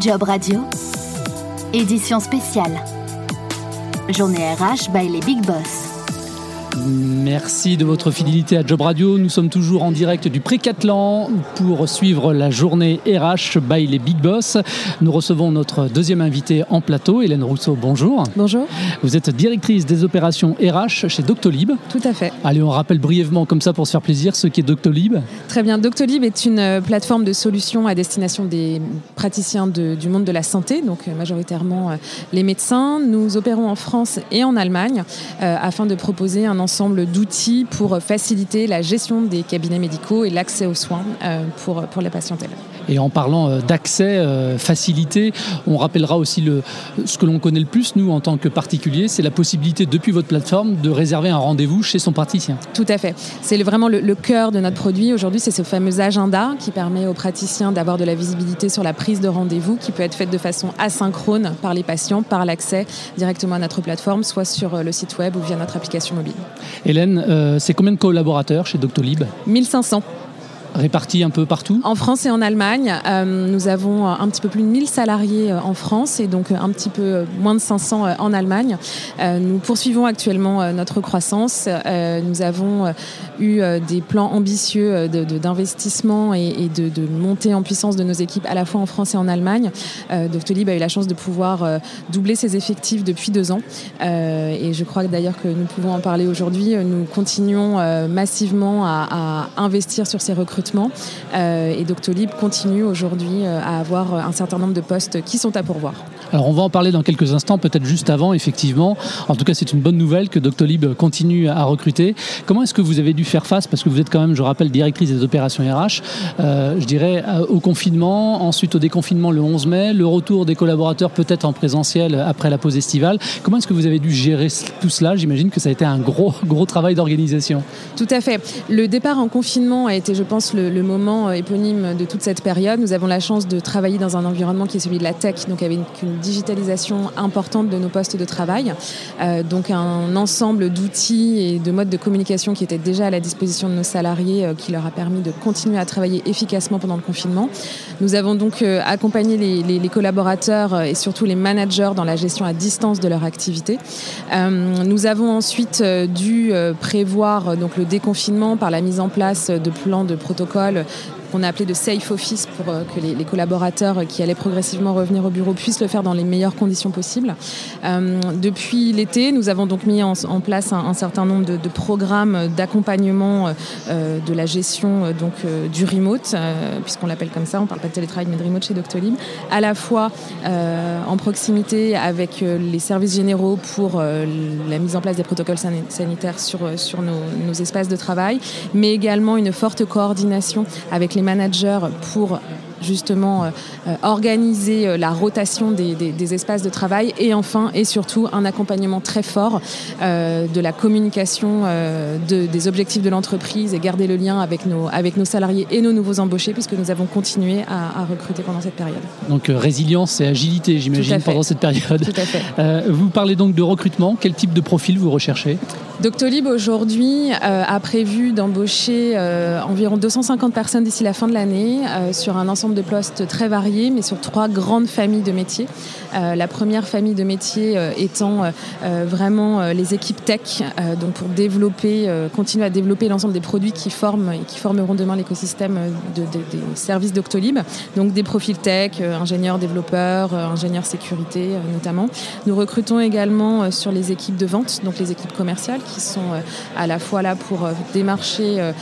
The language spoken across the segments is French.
Job Radio, édition spéciale. Journée RH by les Big Boss. Merci de votre fidélité à Job Radio. Nous sommes toujours en direct du Précatlan pour suivre la journée RH by les Big Boss. Nous recevons notre deuxième invité en plateau, Hélène Rousseau. Bonjour. Bonjour. Vous êtes directrice des opérations RH chez Doctolib. Tout à fait. Allez, on rappelle brièvement comme ça pour se faire plaisir ce qu'est Doctolib. Très bien. Doctolib est une euh, plateforme de solutions à destination des praticiens du monde de la santé, donc euh, majoritairement euh, les médecins. Nous opérons en France et en Allemagne afin de proposer un ensemble d'outils pour faciliter la gestion des cabinets médicaux et l'accès aux soins euh, pour, pour la patientèle. Et en parlant euh, d'accès euh, facilité, on rappellera aussi le, ce que l'on connaît le plus, nous, en tant que particulier, c'est la possibilité, depuis votre plateforme, de réserver un rendez-vous chez son praticien. Tout à fait. C'est vraiment le, cœur de notre produit aujourd'hui, c'est ce fameux agenda qui permet aux praticiens d'avoir de la visibilité sur la prise de rendez-vous qui peut être faite de façon asynchrone par les patients, par l'accès directement à notre plateforme, soit sur le site web ou via notre application mobile. Hélène, euh, c'est combien de collaborateurs chez Doctolib? 1500 répartis un peu partout? En France et en Allemagne. Euh, nous avons un petit peu plus de 1000 salariés euh, en France et donc un petit peu moins de 500 en Allemagne. nous poursuivons actuellement notre croissance. nous avons eu des plans ambitieux d'investissement et, de, de, montée en puissance de nos équipes à la fois en France et en Allemagne. Doctolib a eu la chance de pouvoir doubler ses effectifs depuis deux ans. et je crois d'ailleurs que nous pouvons en parler aujourd'hui. Nous continuons massivement à, à investir sur ces recrutements euh, et Doctolib continue aujourd'hui euh, à avoir un certain nombre de postes qui sont à pourvoir. Alors on va en parler dans quelques instants, peut-être juste avant, effectivement. En tout cas, c'est une bonne nouvelle que Doctolib continue à recruter. Comment est-ce que vous avez dû faire face, parce que vous êtes quand même, je rappelle, directrice des opérations RH, euh, je dirais au confinement, ensuite au déconfinement le 11 mai, le retour des collaborateurs peut-être en présentiel après la pause estivale. Comment est-ce que vous avez dû gérer tout cela? J'imagine que ça a été un gros, gros travail d'organisation. Tout à fait. Le départ en confinement a été, je pense, le, moment euh, éponyme de toute cette période. Nous avons la chance de travailler dans un environnement qui est celui de la tech, donc avec une, digitalisation importante de nos postes de travail. Euh, donc un ensemble d'outils et de modes de communication qui étaient déjà à la disposition de nos salariés, euh, qui leur a permis de continuer à travailler efficacement pendant le confinement. Nous avons donc accompagné les, collaborateurs et surtout les managers dans la gestion à distance de leur activité. nous avons ensuite dû prévoir donc le déconfinement par la mise en place de plans de protection protocole qu'on a appelé de safe office pour euh, que les, collaborateurs qui allaient progressivement revenir au bureau puissent le faire dans les meilleures conditions possibles. Euh, depuis l'été, nous avons donc mis en, place un, certain nombre de, programmes d'accompagnement euh, de la gestion donc, du remote, puisqu'on l'appelle comme ça, on ne parle pas de télétravail mais de remote chez Doctolib, à la fois en proximité avec les services généraux pour la mise en place des protocoles sanitaires sur, sur nos, nos espaces de travail, mais également une forte coordination avec les managers pour justement euh, euh, organiser euh, la rotation des, espaces de travail et enfin et surtout un accompagnement très fort de la communication des objectifs de l'entreprise et garder le lien avec nos, avec nos salariés et nos nouveaux embauchés puisque nous avons continué à, recruter pendant cette période. Donc résilience et agilité j'imagine pendant cette période. Tout à fait. vous parlez donc de recrutement, quel type de profil vous recherchez? Doctolib aujourd'hui a prévu d'embaucher environ 250 personnes d'ici la fin de l'année sur un ensemble de postes très variés, mais sur trois grandes familles de métiers. Euh, la première famille de métiers euh, étant euh, vraiment les équipes tech, donc pour développer, continuer à développer l'ensemble des produits qui forment et qui formeront demain l'écosystème des services d'Octolib. Donc des profils tech, ingénieurs, développeurs, ingénieurs sécurité notamment. Nous recrutons également sur les équipes de vente, donc les équipes commerciales qui sont à la fois là pour démarcher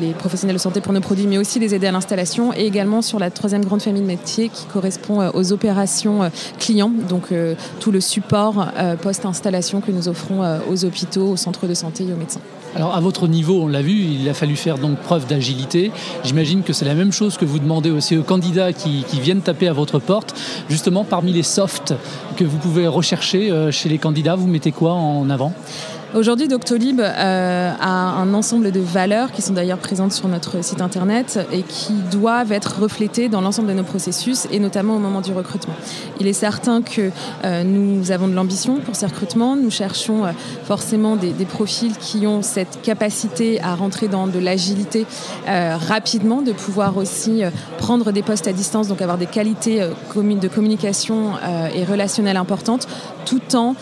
les professionnels de santé pour nos produits, mais aussi les aider à l'installation et également sur la troisième grande famille de métiers qui correspond euh, aux opérations euh, clients, donc euh, tout le support post-installation que nous offrons aux hôpitaux, aux centres de santé et aux médecins. Alors à votre niveau, on l'a vu, il a fallu faire donc preuve d'agilité. J'imagine que c'est la même chose que vous demandez aussi aux candidats qui, qui, viennent taper à votre porte. Justement, parmi les softs que vous pouvez rechercher chez les candidats, vous mettez quoi en avant? Aujourd'hui, Doctolib euh, a un ensemble de valeurs qui sont d'ailleurs présentes sur notre site internet et qui doivent être reflétées dans l'ensemble de nos processus et notamment au moment du recrutement. Il est certain que euh, nous avons de l'ambition pour ces recrutements. Nous cherchons euh, forcément des, profils qui ont cette capacité à rentrer dans de l'agilité rapidement, de pouvoir aussi prendre des postes à distance, donc avoir des qualités de communication et relationnelles importantes, tout en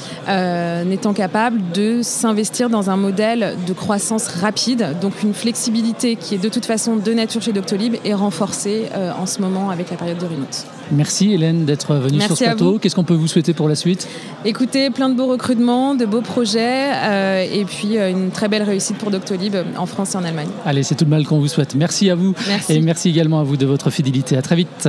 étant capable de s'investir dans un modèle de croissance rapide, donc une flexibilité qui est de toute façon de nature chez Doctolib et renforcée euh, en ce moment avec la période de remote. Merci Hélène d'être venue sur ce plateau. Qu'est-ce qu'on peut vous souhaiter pour la suite? Écoutez, plein de beaux recrutements, de beaux projets euh, et puis euh, une très belle réussite pour Doctolib en France et en Allemagne. Allez, c'est tout le mal qu'on vous souhaite. Merci à vous merci. et merci également à vous de votre fidélité. À très vite.